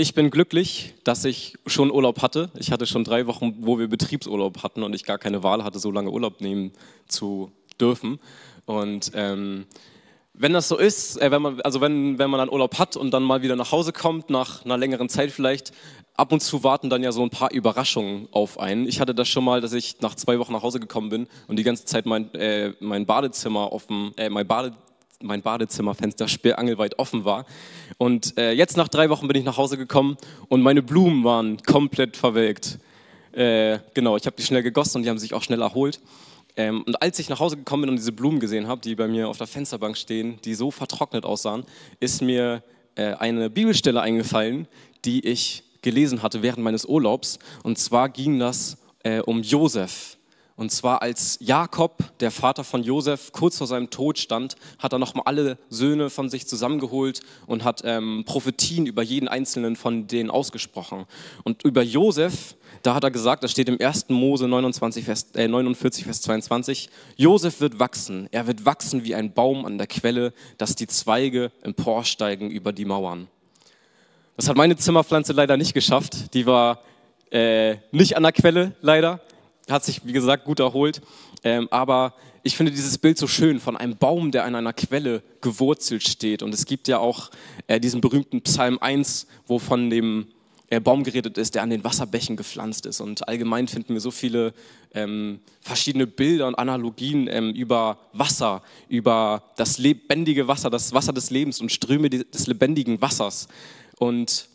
Ich bin glücklich, dass ich schon Urlaub hatte. Ich hatte schon drei Wochen, wo wir Betriebsurlaub hatten und ich gar keine Wahl hatte, so lange Urlaub nehmen zu dürfen. Und ähm, wenn das so ist, äh, wenn man, also wenn, wenn man dann Urlaub hat und dann mal wieder nach Hause kommt, nach einer längeren Zeit vielleicht, ab und zu warten dann ja so ein paar Überraschungen auf einen. Ich hatte das schon mal, dass ich nach zwei Wochen nach Hause gekommen bin und die ganze Zeit mein, äh, mein Badezimmer offen, äh, mein Badezimmer mein Badezimmerfenster sperrangelweit offen war. Und äh, jetzt nach drei Wochen bin ich nach Hause gekommen und meine Blumen waren komplett verwelkt. Äh, genau, ich habe die schnell gegossen und die haben sich auch schnell erholt. Ähm, und als ich nach Hause gekommen bin und diese Blumen gesehen habe, die bei mir auf der Fensterbank stehen, die so vertrocknet aussahen, ist mir äh, eine Bibelstelle eingefallen, die ich gelesen hatte während meines Urlaubs. Und zwar ging das äh, um Josef. Und zwar als Jakob, der Vater von Josef, kurz vor seinem Tod stand, hat er nochmal alle Söhne von sich zusammengeholt und hat ähm, Prophetien über jeden einzelnen von denen ausgesprochen. Und über Josef, da hat er gesagt, das steht im 1. Mose 29, Vers, äh, 49, Vers 22, Josef wird wachsen, er wird wachsen wie ein Baum an der Quelle, dass die Zweige emporsteigen über die Mauern. Das hat meine Zimmerpflanze leider nicht geschafft, die war äh, nicht an der Quelle leider hat sich, wie gesagt, gut erholt. Ähm, aber ich finde dieses Bild so schön von einem Baum, der an einer Quelle gewurzelt steht. Und es gibt ja auch äh, diesen berühmten Psalm 1, wo von dem äh, Baum geredet ist, der an den Wasserbächen gepflanzt ist. Und allgemein finden wir so viele ähm, verschiedene Bilder und Analogien ähm, über Wasser, über das lebendige Wasser, das Wasser des Lebens und Ströme des lebendigen Wassers. Und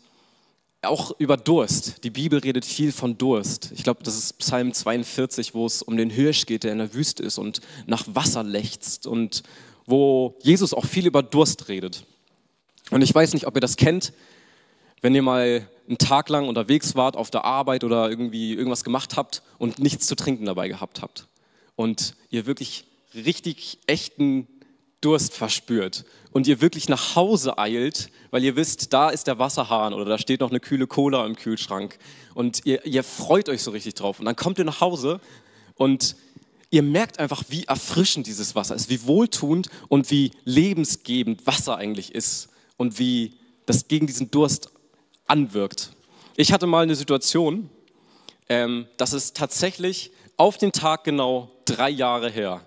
auch über Durst. Die Bibel redet viel von Durst. Ich glaube, das ist Psalm 42, wo es um den Hirsch geht, der in der Wüste ist und nach Wasser lechzt und wo Jesus auch viel über Durst redet. Und ich weiß nicht, ob ihr das kennt, wenn ihr mal einen Tag lang unterwegs wart auf der Arbeit oder irgendwie irgendwas gemacht habt und nichts zu trinken dabei gehabt habt und ihr wirklich richtig echten Durst verspürt und ihr wirklich nach Hause eilt, weil ihr wisst, da ist der Wasserhahn oder da steht noch eine kühle Cola im Kühlschrank und ihr, ihr freut euch so richtig drauf. Und dann kommt ihr nach Hause und ihr merkt einfach, wie erfrischend dieses Wasser ist, wie wohltuend und wie lebensgebend Wasser eigentlich ist und wie das gegen diesen Durst anwirkt. Ich hatte mal eine Situation, ähm, das ist tatsächlich auf den Tag genau drei Jahre her.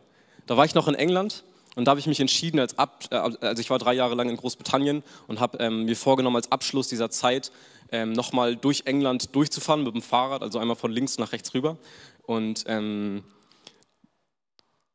Da war ich noch in England und da habe ich mich entschieden, als, Ab, äh, also ich war drei Jahre lang in Großbritannien und habe ähm, mir vorgenommen, als Abschluss dieser Zeit ähm, nochmal durch England durchzufahren mit dem Fahrrad, also einmal von links nach rechts rüber. Und ähm,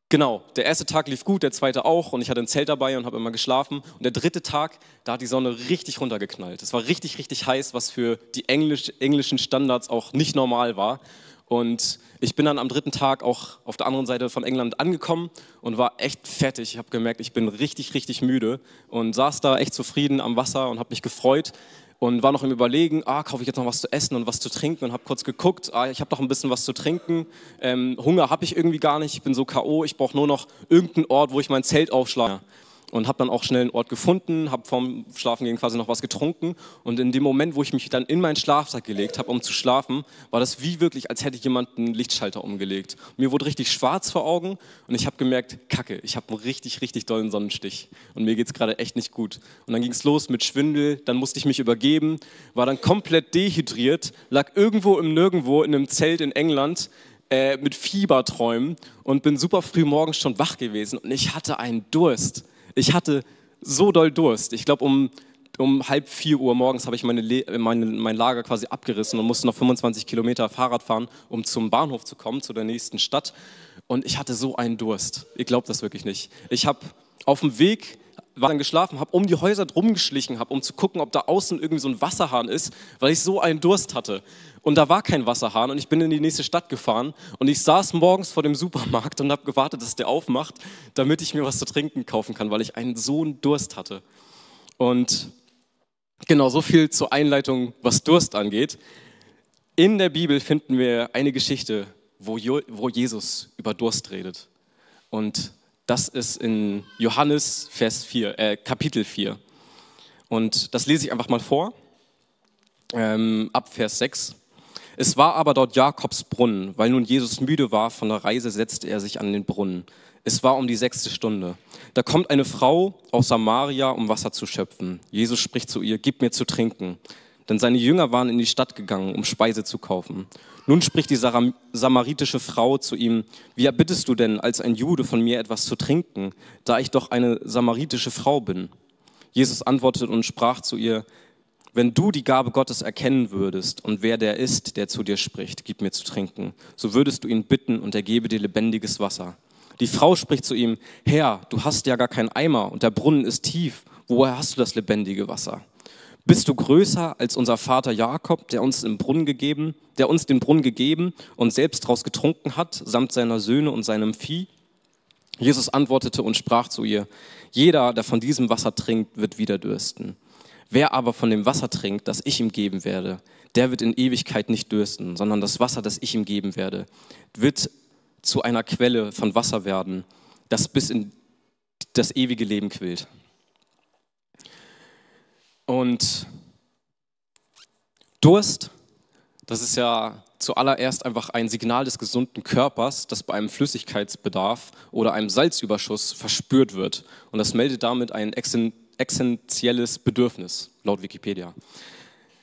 genau, der erste Tag lief gut, der zweite auch und ich hatte ein Zelt dabei und habe immer geschlafen. Und der dritte Tag, da hat die Sonne richtig runtergeknallt. Es war richtig, richtig heiß, was für die Englisch, englischen Standards auch nicht normal war. Und ich bin dann am dritten Tag auch auf der anderen Seite von England angekommen und war echt fertig. Ich habe gemerkt, ich bin richtig, richtig müde und saß da echt zufrieden am Wasser und habe mich gefreut und war noch im Überlegen, ah, kaufe ich jetzt noch was zu essen und was zu trinken und habe kurz geguckt, ah, ich habe doch ein bisschen was zu trinken. Ähm, Hunger habe ich irgendwie gar nicht, ich bin so K.O., ich brauche nur noch irgendeinen Ort, wo ich mein Zelt aufschlage und habe dann auch schnell einen Ort gefunden, habe vorm Schlafengehen quasi noch was getrunken und in dem Moment, wo ich mich dann in meinen Schlafsack gelegt habe, um zu schlafen, war das wie wirklich, als hätte jemand einen Lichtschalter umgelegt. Mir wurde richtig schwarz vor Augen und ich habe gemerkt, kacke, ich habe einen richtig, richtig dollen Sonnenstich und mir geht es gerade echt nicht gut. Und dann ging es los mit Schwindel, dann musste ich mich übergeben, war dann komplett dehydriert, lag irgendwo im Nirgendwo in einem Zelt in England, äh, mit Fieberträumen und bin super früh morgens schon wach gewesen und ich hatte einen Durst. Ich hatte so doll Durst. Ich glaube, um, um halb vier Uhr morgens habe ich meine, meine, mein Lager quasi abgerissen und musste noch 25 Kilometer Fahrrad fahren, um zum Bahnhof zu kommen, zu der nächsten Stadt. Und ich hatte so einen Durst. Ihr glaubt das wirklich nicht. Ich habe auf dem Weg war dann geschlafen, habe um die Häuser drum geschlichen, habe, um zu gucken, ob da außen irgendwie so ein Wasserhahn ist, weil ich so einen Durst hatte und da war kein Wasserhahn und ich bin in die nächste Stadt gefahren und ich saß morgens vor dem Supermarkt und habe gewartet, dass der aufmacht, damit ich mir was zu trinken kaufen kann, weil ich einen so einen Durst hatte. Und genau so viel zur Einleitung, was Durst angeht. In der Bibel finden wir eine Geschichte, wo, wo Jesus über Durst redet. Und das ist in Johannes Vers 4, äh, Kapitel 4. Und das lese ich einfach mal vor, ähm, ab Vers 6. Es war aber dort Jakobs Brunnen. Weil nun Jesus müde war von der Reise, setzte er sich an den Brunnen. Es war um die sechste Stunde. Da kommt eine Frau aus Samaria, um Wasser zu schöpfen. Jesus spricht zu ihr, gib mir zu trinken. denn seine Jünger waren in die Stadt gegangen, um Speise zu kaufen. Nun spricht die samaritische Frau zu ihm, wie erbittest du denn als ein Jude von mir etwas zu trinken, da ich doch eine samaritische Frau bin? Jesus antwortete und sprach zu ihr, wenn du die Gabe Gottes erkennen würdest und wer der ist, der zu dir spricht, gib mir zu trinken, so würdest du ihn bitten und er gebe dir lebendiges Wasser. Die Frau spricht zu ihm, Herr, du hast ja gar keinen Eimer und der Brunnen ist tief, woher hast du das lebendige Wasser? Bist du größer als unser Vater Jakob, der uns im Brunnen gegeben, der uns den Brunnen gegeben und selbst daraus getrunken hat, samt seiner Söhne und seinem Vieh? Jesus antwortete und sprach zu ihr: Jeder, der von diesem Wasser trinkt, wird wieder dürsten. Wer aber von dem Wasser trinkt, das ich ihm geben werde, der wird in Ewigkeit nicht dürsten, sondern das Wasser, das ich ihm geben werde, wird zu einer Quelle von Wasser werden, das bis in das ewige Leben quillt. Und Durst, das ist ja zuallererst einfach ein Signal des gesunden Körpers, das bei einem Flüssigkeitsbedarf oder einem Salzüberschuss verspürt wird. Und das meldet damit ein essentielles Bedürfnis, laut Wikipedia.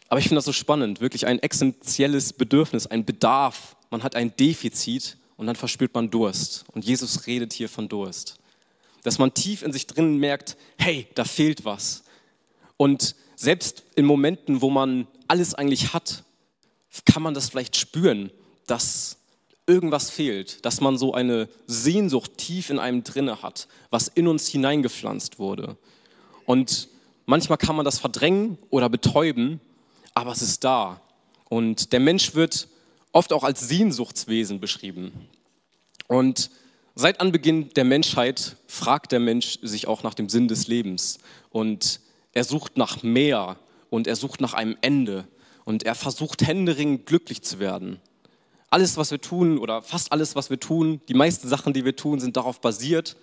Aber ich finde das so spannend, wirklich ein essentielles Bedürfnis, ein Bedarf. Man hat ein Defizit und dann verspürt man Durst. Und Jesus redet hier von Durst. Dass man tief in sich drin merkt, hey, da fehlt was. Und selbst in Momenten, wo man alles eigentlich hat, kann man das vielleicht spüren, dass irgendwas fehlt, dass man so eine Sehnsucht tief in einem drinne hat, was in uns hineingepflanzt wurde. Und manchmal kann man das verdrängen oder betäuben, aber es ist da. Und der Mensch wird oft auch als Sehnsuchtswesen beschrieben. Und seit Anbeginn der Menschheit fragt der Mensch sich auch nach dem Sinn des Lebens. Und er sucht nach mehr und er sucht nach einem Ende und er versucht händeringend glücklich zu werden. Alles, was wir tun oder fast alles, was wir tun, die meisten Sachen, die wir tun, sind darauf basiert,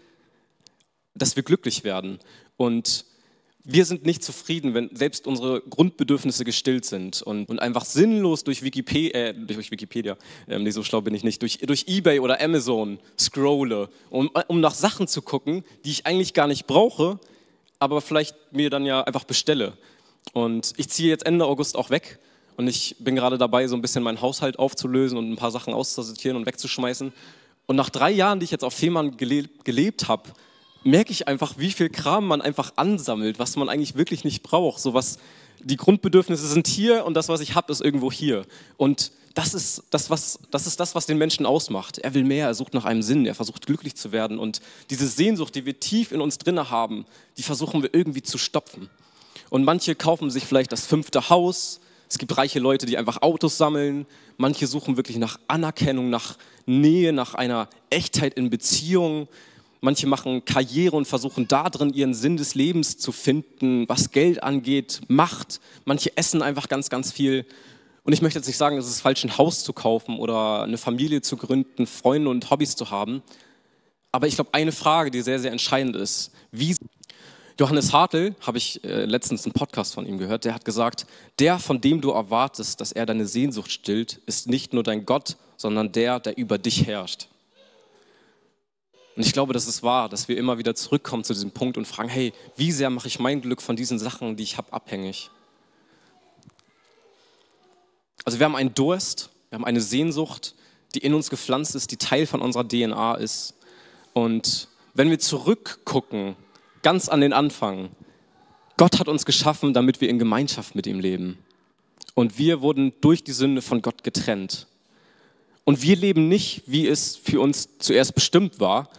dass wir glücklich werden. Und wir sind nicht zufrieden, wenn selbst unsere Grundbedürfnisse gestillt sind und, und einfach sinnlos durch Wikipedia, äh, durch Wikipedia, äh, nee, so schlau bin ich nicht, durch, durch Ebay oder Amazon scrolle, um, um nach Sachen zu gucken, die ich eigentlich gar nicht brauche, aber vielleicht mir dann ja einfach bestelle. Und ich ziehe jetzt Ende August auch weg und ich bin gerade dabei, so ein bisschen meinen Haushalt aufzulösen und ein paar Sachen auszusortieren und wegzuschmeißen. Und nach drei Jahren, die ich jetzt auf Fehmarn gelebt, gelebt habe, merke ich einfach, wie viel Kram man einfach ansammelt, was man eigentlich wirklich nicht braucht. So was, die Grundbedürfnisse sind hier und das, was ich habe, ist irgendwo hier. Und das ist das, was, das ist das, was den Menschen ausmacht. Er will mehr, er sucht nach einem Sinn, er versucht glücklich zu werden. Und diese Sehnsucht, die wir tief in uns drinne haben, die versuchen wir irgendwie zu stopfen. Und manche kaufen sich vielleicht das fünfte Haus. Es gibt reiche Leute, die einfach Autos sammeln. Manche suchen wirklich nach Anerkennung, nach Nähe, nach einer Echtheit in Beziehungen. Manche machen Karriere und versuchen da drin ihren Sinn des Lebens zu finden, was Geld angeht, Macht. Manche essen einfach ganz, ganz viel. Und ich möchte jetzt nicht sagen, es ist falsch, ein Haus zu kaufen oder eine Familie zu gründen, Freunde und Hobbys zu haben. Aber ich glaube, eine Frage, die sehr, sehr entscheidend ist, wie Johannes Hartl, habe ich äh, letztens einen Podcast von ihm gehört, der hat gesagt, der, von dem du erwartest, dass er deine Sehnsucht stillt, ist nicht nur dein Gott, sondern der, der über dich herrscht. Und ich glaube, das ist wahr, dass wir immer wieder zurückkommen zu diesem Punkt und fragen, hey, wie sehr mache ich mein Glück von diesen Sachen, die ich habe, abhängig? Also wir haben einen Durst, wir haben eine Sehnsucht, die in uns gepflanzt ist, die Teil von unserer DNA ist. Und wenn wir zurückgucken, ganz an den Anfang, Gott hat uns geschaffen, damit wir in Gemeinschaft mit ihm leben. Und wir wurden durch die Sünde von Gott getrennt. Und wir leben nicht, wie es für uns zuerst bestimmt war.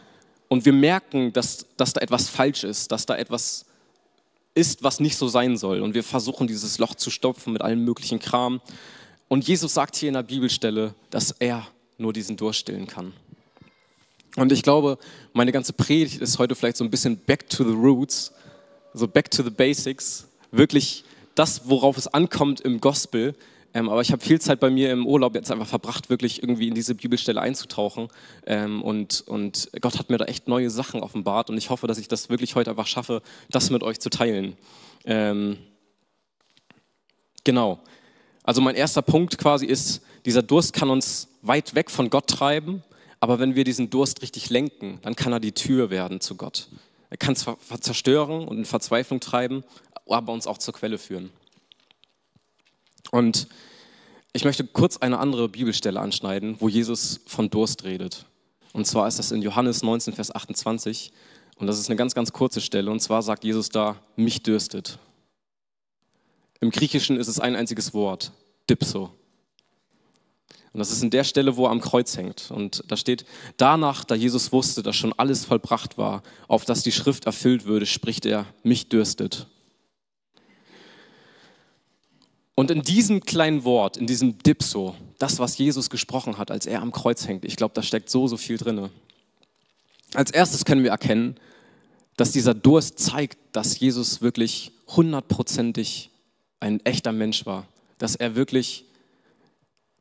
Und wir merken, dass, dass da etwas falsch ist, dass da etwas ist, was nicht so sein soll. Und wir versuchen, dieses Loch zu stopfen mit allem möglichen Kram. Und Jesus sagt hier in der Bibelstelle, dass er nur diesen Durst stillen kann. Und ich glaube, meine ganze Predigt ist heute vielleicht so ein bisschen back to the roots, so back to the basics, wirklich das, worauf es ankommt im Gospel. Ähm, aber ich habe viel Zeit bei mir im Urlaub jetzt einfach verbracht, wirklich irgendwie in diese Bibelstelle einzutauchen. Ähm, und, und Gott hat mir da echt neue Sachen offenbart. Und ich hoffe, dass ich das wirklich heute einfach schaffe, das mit euch zu teilen. Ähm, genau. Also mein erster Punkt quasi ist, dieser Durst kann uns weit weg von Gott treiben, aber wenn wir diesen Durst richtig lenken, dann kann er die Tür werden zu Gott. Er kann zerstören und in Verzweiflung treiben, aber uns auch zur Quelle führen. Und ich möchte kurz eine andere Bibelstelle anschneiden, wo Jesus von Durst redet. Und zwar ist das in Johannes 19, Vers 28. Und das ist eine ganz, ganz kurze Stelle. Und zwar sagt Jesus da, mich dürstet. Im Griechischen ist es ein einziges Wort, dipso. Und das ist in der Stelle, wo er am Kreuz hängt. Und da steht, danach, da Jesus wusste, dass schon alles vollbracht war, auf das die Schrift erfüllt würde, spricht er, mich dürstet. Und in diesem kleinen Wort, in diesem Dipso, das, was Jesus gesprochen hat, als er am Kreuz hängt, ich glaube, da steckt so, so viel drin. Als erstes können wir erkennen, dass dieser Durst zeigt, dass Jesus wirklich hundertprozentig ein echter Mensch war, dass er wirklich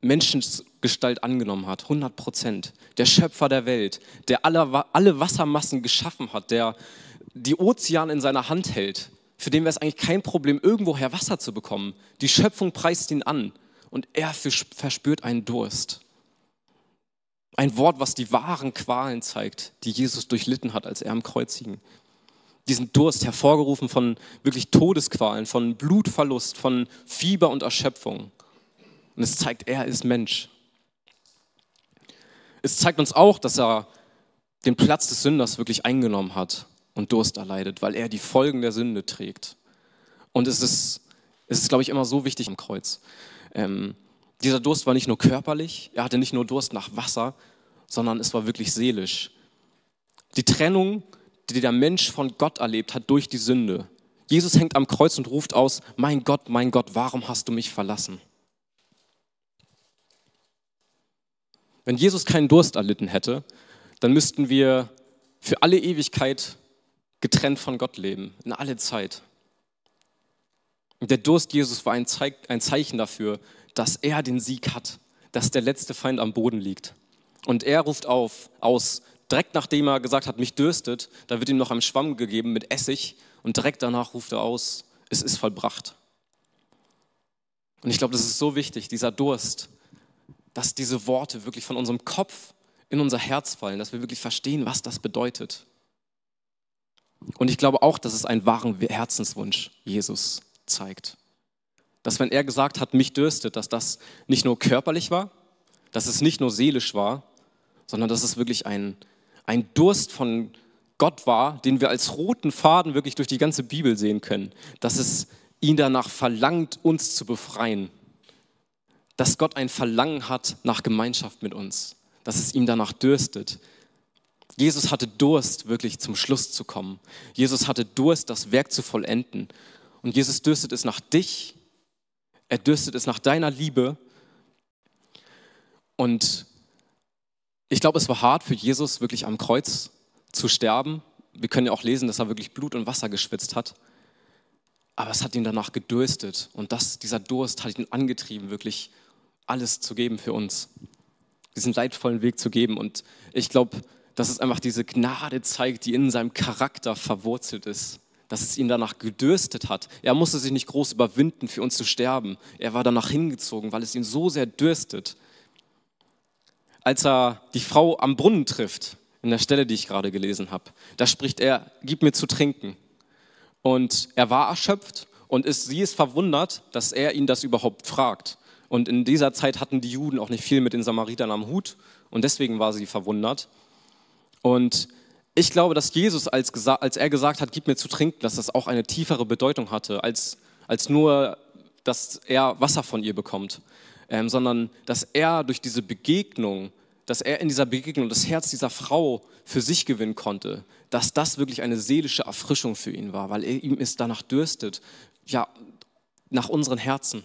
Menschengestalt angenommen hat, 100 Prozent. Der Schöpfer der Welt, der alle, alle Wassermassen geschaffen hat, der die Ozeane in seiner Hand hält, für den wäre es eigentlich kein Problem, irgendwoher Wasser zu bekommen. Die Schöpfung preist ihn an und er verspürt einen Durst. Ein Wort, was die wahren Qualen zeigt, die Jesus durchlitten hat, als er am Kreuz hing diesen Durst hervorgerufen von wirklich Todesqualen, von Blutverlust, von Fieber und Erschöpfung. Und es zeigt, er ist Mensch. Es zeigt uns auch, dass er den Platz des Sünders wirklich eingenommen hat und Durst erleidet, weil er die Folgen der Sünde trägt. Und es ist, es ist glaube ich, immer so wichtig am Kreuz. Ähm, dieser Durst war nicht nur körperlich, er hatte nicht nur Durst nach Wasser, sondern es war wirklich seelisch. Die Trennung die der Mensch von Gott erlebt hat durch die Sünde. Jesus hängt am Kreuz und ruft aus, mein Gott, mein Gott, warum hast du mich verlassen? Wenn Jesus keinen Durst erlitten hätte, dann müssten wir für alle Ewigkeit getrennt von Gott leben, in alle Zeit. Und der Durst Jesus war ein, Zeichen dafür, dass er den Sieg hat, dass der letzte Feind am Boden liegt. Und er ruft auf, aus, direkt nachdem er gesagt hat, mich dürstet, da wird ihm noch ein Schwamm gegeben mit Essig und direkt danach ruft er aus, es ist vollbracht. Und ich glaube, das ist so wichtig, dieser Durst, dass diese Worte wirklich von unserem Kopf in unser Herz fallen, dass wir wirklich verstehen, was das bedeutet. Und ich glaube auch, dass es einen wahren Herzenswunsch Jesus zeigt. Dass wenn er gesagt hat, mich dürstet, dass das nicht nur körperlich war, dass es nicht nur seelisch war, sondern dass es wirklich ein ein Durst von Gott war, den wir als roten Faden wirklich durch die ganze Bibel sehen können, dass es ihn danach verlangt, uns zu befreien. Dass Gott ein Verlangen hat nach Gemeinschaft mit uns, dass es ihm danach dürstet. Jesus hatte Durst, wirklich zum Schluss zu kommen. Jesus hatte Durst, das Werk zu vollenden. Und Jesus dürstet es nach dich, er dürstet es nach deiner Liebe. Und ich glaube, es war hart für Jesus, wirklich am Kreuz zu sterben. Wir können ja auch lesen, dass er wirklich Blut und Wasser geschwitzt hat. Aber es hat ihn danach gedürstet. Und das, dieser Durst hat ihn angetrieben, wirklich alles zu geben für uns. Diesen leidvollen Weg zu geben. Und ich glaube, dass es einfach diese Gnade zeigt, die in seinem Charakter verwurzelt ist. Dass es ihn danach gedürstet hat. Er musste sich nicht groß überwinden, für uns zu sterben. Er war danach hingezogen, weil es ihn so sehr dürstet als er die Frau am Brunnen trifft, in der Stelle, die ich gerade gelesen habe, da spricht er, gib mir zu trinken. Und er war erschöpft und ist, sie ist verwundert, dass er ihn das überhaupt fragt. Und in dieser Zeit hatten die Juden auch nicht viel mit den Samaritern am Hut und deswegen war sie verwundert. Und ich glaube, dass Jesus, als, als er gesagt hat, gib mir zu trinken, dass das auch eine tiefere Bedeutung hatte, als, als nur, dass er Wasser von ihr bekommt ähm, sondern dass er durch diese Begegnung, dass er in dieser Begegnung das Herz dieser Frau für sich gewinnen konnte, dass das wirklich eine seelische Erfrischung für ihn war, weil er ihm ist danach dürstet, ja, nach unseren Herzen.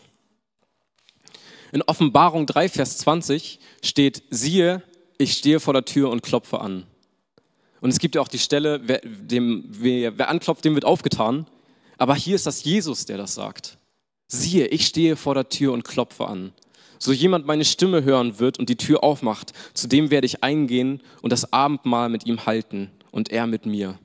In Offenbarung 3, Vers 20 steht, siehe, ich stehe vor der Tür und klopfe an. Und es gibt ja auch die Stelle, wer, dem, wer, wer anklopft, dem wird aufgetan. Aber hier ist das Jesus, der das sagt. Siehe, ich stehe vor der Tür und klopfe an so jemand meine Stimme hören wird und die Tür aufmacht, zu dem werde ich eingehen und das Abendmahl mit ihm halten und er mit mir.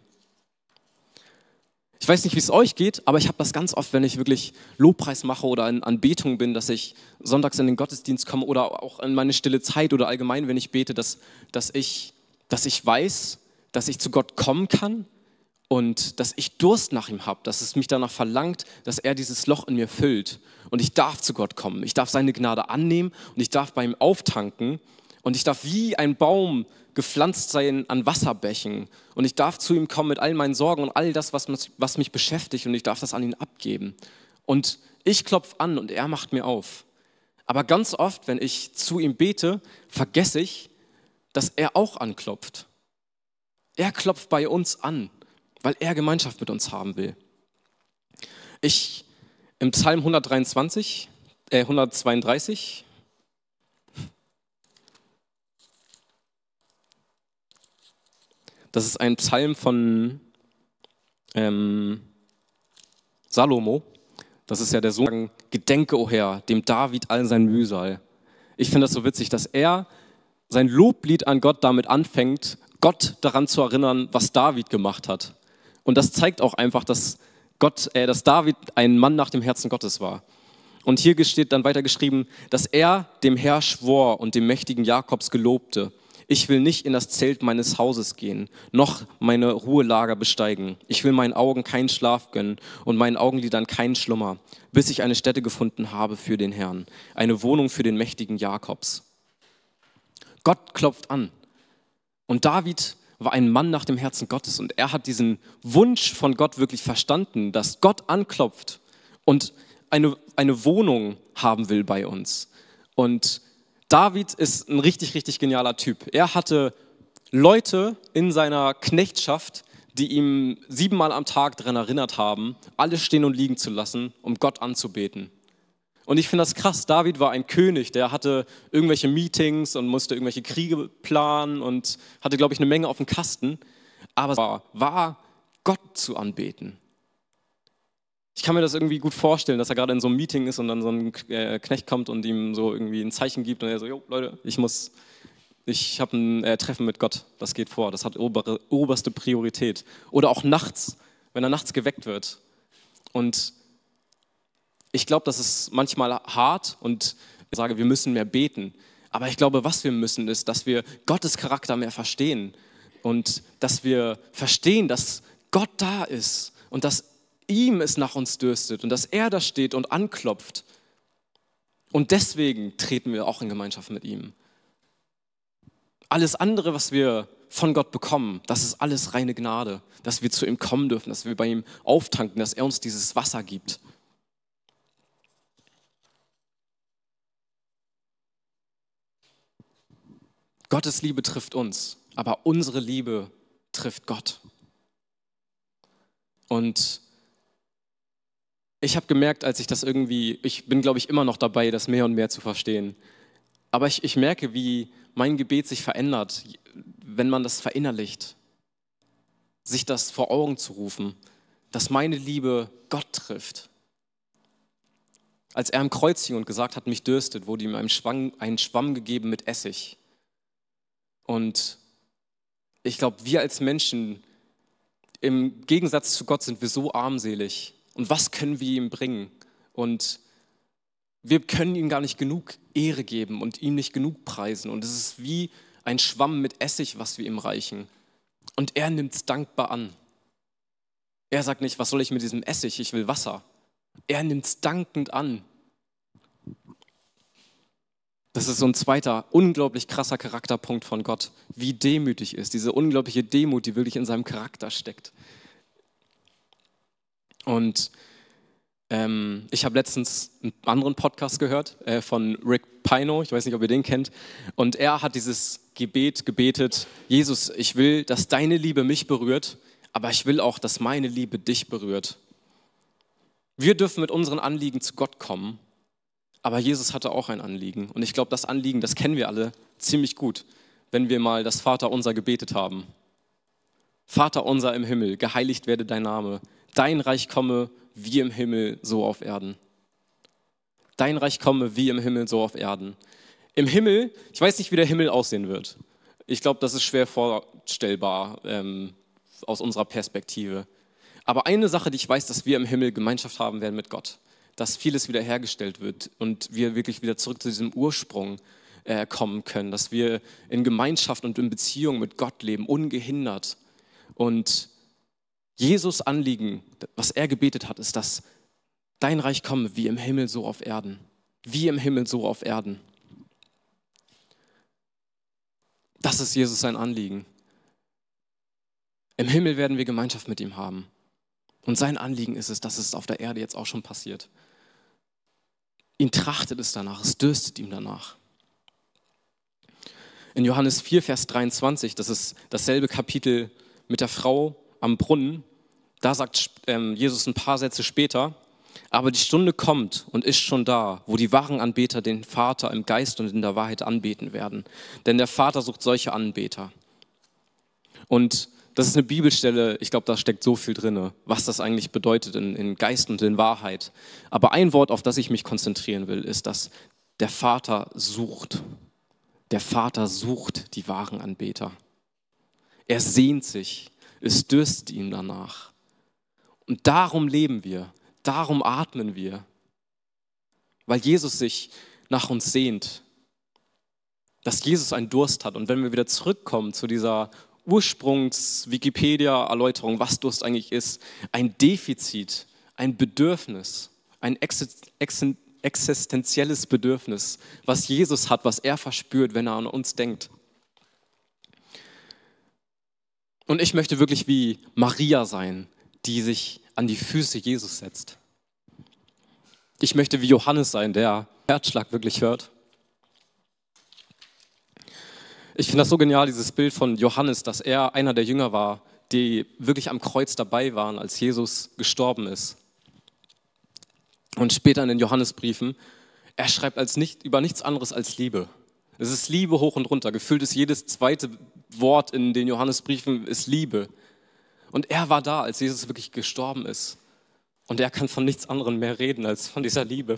Ich weiß nicht, wie es euch geht, aber ich habe das ganz oft, wenn ich wirklich Lobpreis mache oder in Anbetung bin, dass ich sonntags in den Gottesdienst komme oder auch in meine stille Zeit oder allgemein, wenn ich bete, dass, dass, ich, dass ich weiß, dass ich zu Gott kommen kann und dass ich Durst nach ihm habe, dass es mich danach verlangt, dass er dieses Loch in mir füllt. Und ich darf zu Gott kommen. Ich darf seine Gnade annehmen und ich darf bei ihm auftanken und ich darf wie ein Baum gepflanzt sein an Wasserbächen und ich darf zu ihm kommen mit all meinen Sorgen und all das, was, was mich beschäftigt und ich darf das an ihn abgeben. Und ich klopfe an und er macht mir auf. Aber ganz oft, wenn ich zu ihm bete, vergesse ich, dass er auch anklopft. Er klopft bei uns an weil er Gemeinschaft mit uns haben will. Ich im Psalm 123, äh 132, das ist ein Psalm von ähm, Salomo. Das ist ja der Sohn, Gedenke, o oh Herr, dem David all sein Mühsal. Ich finde das so witzig, dass er sein Loblied an Gott damit anfängt, Gott daran zu erinnern, was David gemacht hat. Und das zeigt auch einfach, dass, Gott, äh, dass David ein Mann nach dem Herzen Gottes war. Und hier steht dann weiter geschrieben, dass er dem Herr schwor und dem mächtigen Jakobs gelobte. Ich will nicht in das Zelt meines Hauses gehen, noch meine Ruhelager besteigen. Ich will meinen Augen keinen Schlaf gönnen und meinen Augenlidern keinen Schlummer, bis ich eine Stätte gefunden habe für den Herrn, eine Wohnung für den mächtigen Jakobs. Gott klopft an. Und David war ein Mann nach dem Herzen Gottes und er hat diesen Wunsch von Gott wirklich verstanden, dass Gott anklopft und eine, eine Wohnung haben will bei uns. Und David ist ein richtig, richtig genialer Typ. Er hatte Leute in seiner Knechtschaft, die ihm siebenmal am Tag daran erinnert haben, alles stehen und liegen zu lassen, um Gott anzubeten. Und ich finde das krass. David war ein König, der hatte irgendwelche Meetings und musste irgendwelche Kriege planen und hatte, glaube ich, eine Menge auf dem Kasten. Aber war, war Gott zu anbeten. Ich kann mir das irgendwie gut vorstellen, dass er gerade in so einem Meeting ist und dann so ein äh, Knecht kommt und ihm so irgendwie ein Zeichen gibt und er so, jo, Leute, ich muss, ich habe ein äh, Treffen mit Gott, das geht vor, das hat obere, oberste Priorität. Oder auch nachts, wenn er nachts geweckt wird und ich glaube, das ist manchmal hart und ich sage, wir müssen mehr beten. Aber ich glaube, was wir müssen, ist, dass wir Gottes Charakter mehr verstehen und dass wir verstehen, dass Gott da ist und dass ihm es nach uns dürstet und dass er da steht und anklopft. Und deswegen treten wir auch in Gemeinschaft mit ihm. Alles andere, was wir von Gott bekommen, das ist alles reine Gnade, dass wir zu ihm kommen dürfen, dass wir bei ihm auftanken, dass er uns dieses Wasser gibt. Gottes Liebe trifft uns, aber unsere Liebe trifft Gott. Und ich habe gemerkt, als ich das irgendwie, ich bin, glaube ich, immer noch dabei, das mehr und mehr zu verstehen. Aber ich, ich merke, wie mein Gebet sich verändert, wenn man das verinnerlicht, sich das vor Augen zu rufen, dass meine Liebe Gott trifft. Als er am Kreuz hing und gesagt hat, mich dürstet, wurde ihm ein Schwamm, ein Schwamm gegeben mit Essig. Und ich glaube, wir als Menschen, im Gegensatz zu Gott, sind wir so armselig. Und was können wir ihm bringen? Und wir können ihm gar nicht genug Ehre geben und ihm nicht genug preisen. Und es ist wie ein Schwamm mit Essig, was wir ihm reichen. Und er nimmt es dankbar an. Er sagt nicht, was soll ich mit diesem Essig? Ich will Wasser. Er nimmt es dankend an. Das ist so ein zweiter unglaublich krasser Charakterpunkt von Gott, wie demütig ist, diese unglaubliche Demut, die wirklich in seinem Charakter steckt. Und ähm, ich habe letztens einen anderen Podcast gehört äh, von Rick Pino, ich weiß nicht, ob ihr den kennt, und er hat dieses Gebet gebetet, Jesus, ich will, dass deine Liebe mich berührt, aber ich will auch, dass meine Liebe dich berührt. Wir dürfen mit unseren Anliegen zu Gott kommen aber Jesus hatte auch ein Anliegen. Und ich glaube, das Anliegen, das kennen wir alle ziemlich gut, wenn wir mal das Vaterunser gebetet haben. Vater unser im Himmel, geheiligt werde dein Name. Dein Reich komme wie im Himmel, so auf Erden. Dein Reich komme wie im Himmel, so auf Erden. Im Himmel, ich weiß nicht, wie der Himmel aussehen wird. Ich glaube, das ist schwer vorstellbar ähm, aus unserer Perspektive. Aber eine Sache, die ich weiß, dass wir im Himmel Gemeinschaft haben werden mit Gott dass vieles wiederhergestellt wird und wir wirklich wieder zurück zu diesem Ursprung äh, kommen können, dass wir in Gemeinschaft und in Beziehung mit Gott leben, ungehindert. Und Jesus Anliegen, was er gebetet hat, ist, dass dein Reich komme wie im Himmel so auf Erden. Wie im Himmel so auf Erden. Das ist Jesus sein Anliegen. Im Himmel werden wir Gemeinschaft mit ihm haben. Und sein Anliegen ist es, dass es auf der Erde jetzt auch schon passiert. Ihn trachtet es danach, es dürstet ihm danach. In Johannes 4, Vers 23, das ist dasselbe Kapitel mit der Frau am Brunnen, da sagt ähm, Jesus ein paar Sätze später, aber die Stunde kommt und ist schon da, wo die wahren Anbeter den Vater im Geist und in der Wahrheit anbeten werden. Denn der Vater sucht solche Anbeter. Und das ist eine Bibelstelle, ich glaube, da steckt so viel drin, was das eigentlich bedeutet in, in Geist und in Wahrheit. Aber ein Wort, auf das ich mich konzentrieren will, ist, dass der Vater sucht. Der Vater sucht die wahren Anbeter. Er sehnt sich, es dürstet ihm danach. Und darum leben wir. Darum atmen wir, weil Jesus sich nach uns sehnt, dass Jesus einen Durst hat. Und wenn wir wieder zurückkommen zu dieser Ursprungs-Wikipedia-Erläuterung, was Durst eigentlich ist, ein Defizit, ein Bedürfnis, ein existenzielles Bedürfnis, was Jesus hat, was er verspürt, wenn er an uns denkt. Und ich möchte wirklich wie Maria sein, die sich an die Füße Jesus setzt. Ich möchte wie Johannes sein, der Herzschlag wirklich hört. Ich finde das so genial, dieses Bild von Johannes, dass er einer der Jünger war, die wirklich am Kreuz dabei waren, als Jesus gestorben ist. Und später in den Johannesbriefen, er schreibt als nicht, über nichts anderes als Liebe. Es ist Liebe hoch und runter. Gefühlt ist jedes zweite Wort in den Johannesbriefen ist Liebe. Und er war da, als Jesus wirklich gestorben ist. Und er kann von nichts anderem mehr reden als von dieser Liebe.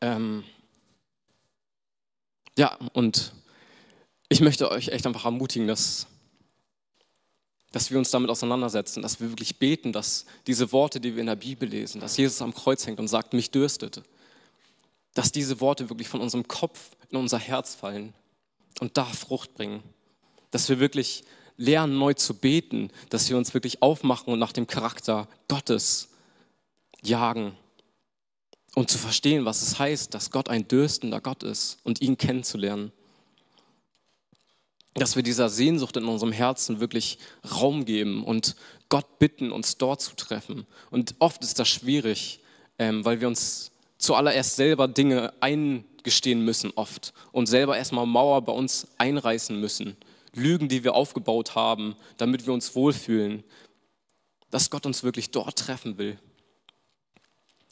Ähm ja, und ich möchte euch echt einfach ermutigen, dass, dass wir uns damit auseinandersetzen, dass wir wirklich beten, dass diese Worte, die wir in der Bibel lesen, dass Jesus am Kreuz hängt und sagt, mich dürstet, dass diese Worte wirklich von unserem Kopf in unser Herz fallen und da Frucht bringen. Dass wir wirklich lernen, neu zu beten, dass wir uns wirklich aufmachen und nach dem Charakter Gottes jagen und zu verstehen, was es heißt, dass Gott ein dürstender Gott ist und ihn kennenzulernen. Dass wir dieser Sehnsucht in unserem Herzen wirklich Raum geben und Gott bitten, uns dort zu treffen. Und oft ist das schwierig, ähm, weil wir uns zuallererst selber Dinge eingestehen müssen, oft. Und selber erstmal Mauer bei uns einreißen müssen. Lügen, die wir aufgebaut haben, damit wir uns wohlfühlen. Dass Gott uns wirklich dort treffen will.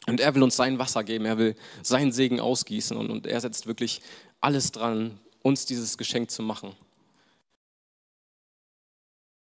Und er will uns sein Wasser geben, er will seinen Segen ausgießen und, und er setzt wirklich alles dran, uns dieses Geschenk zu machen.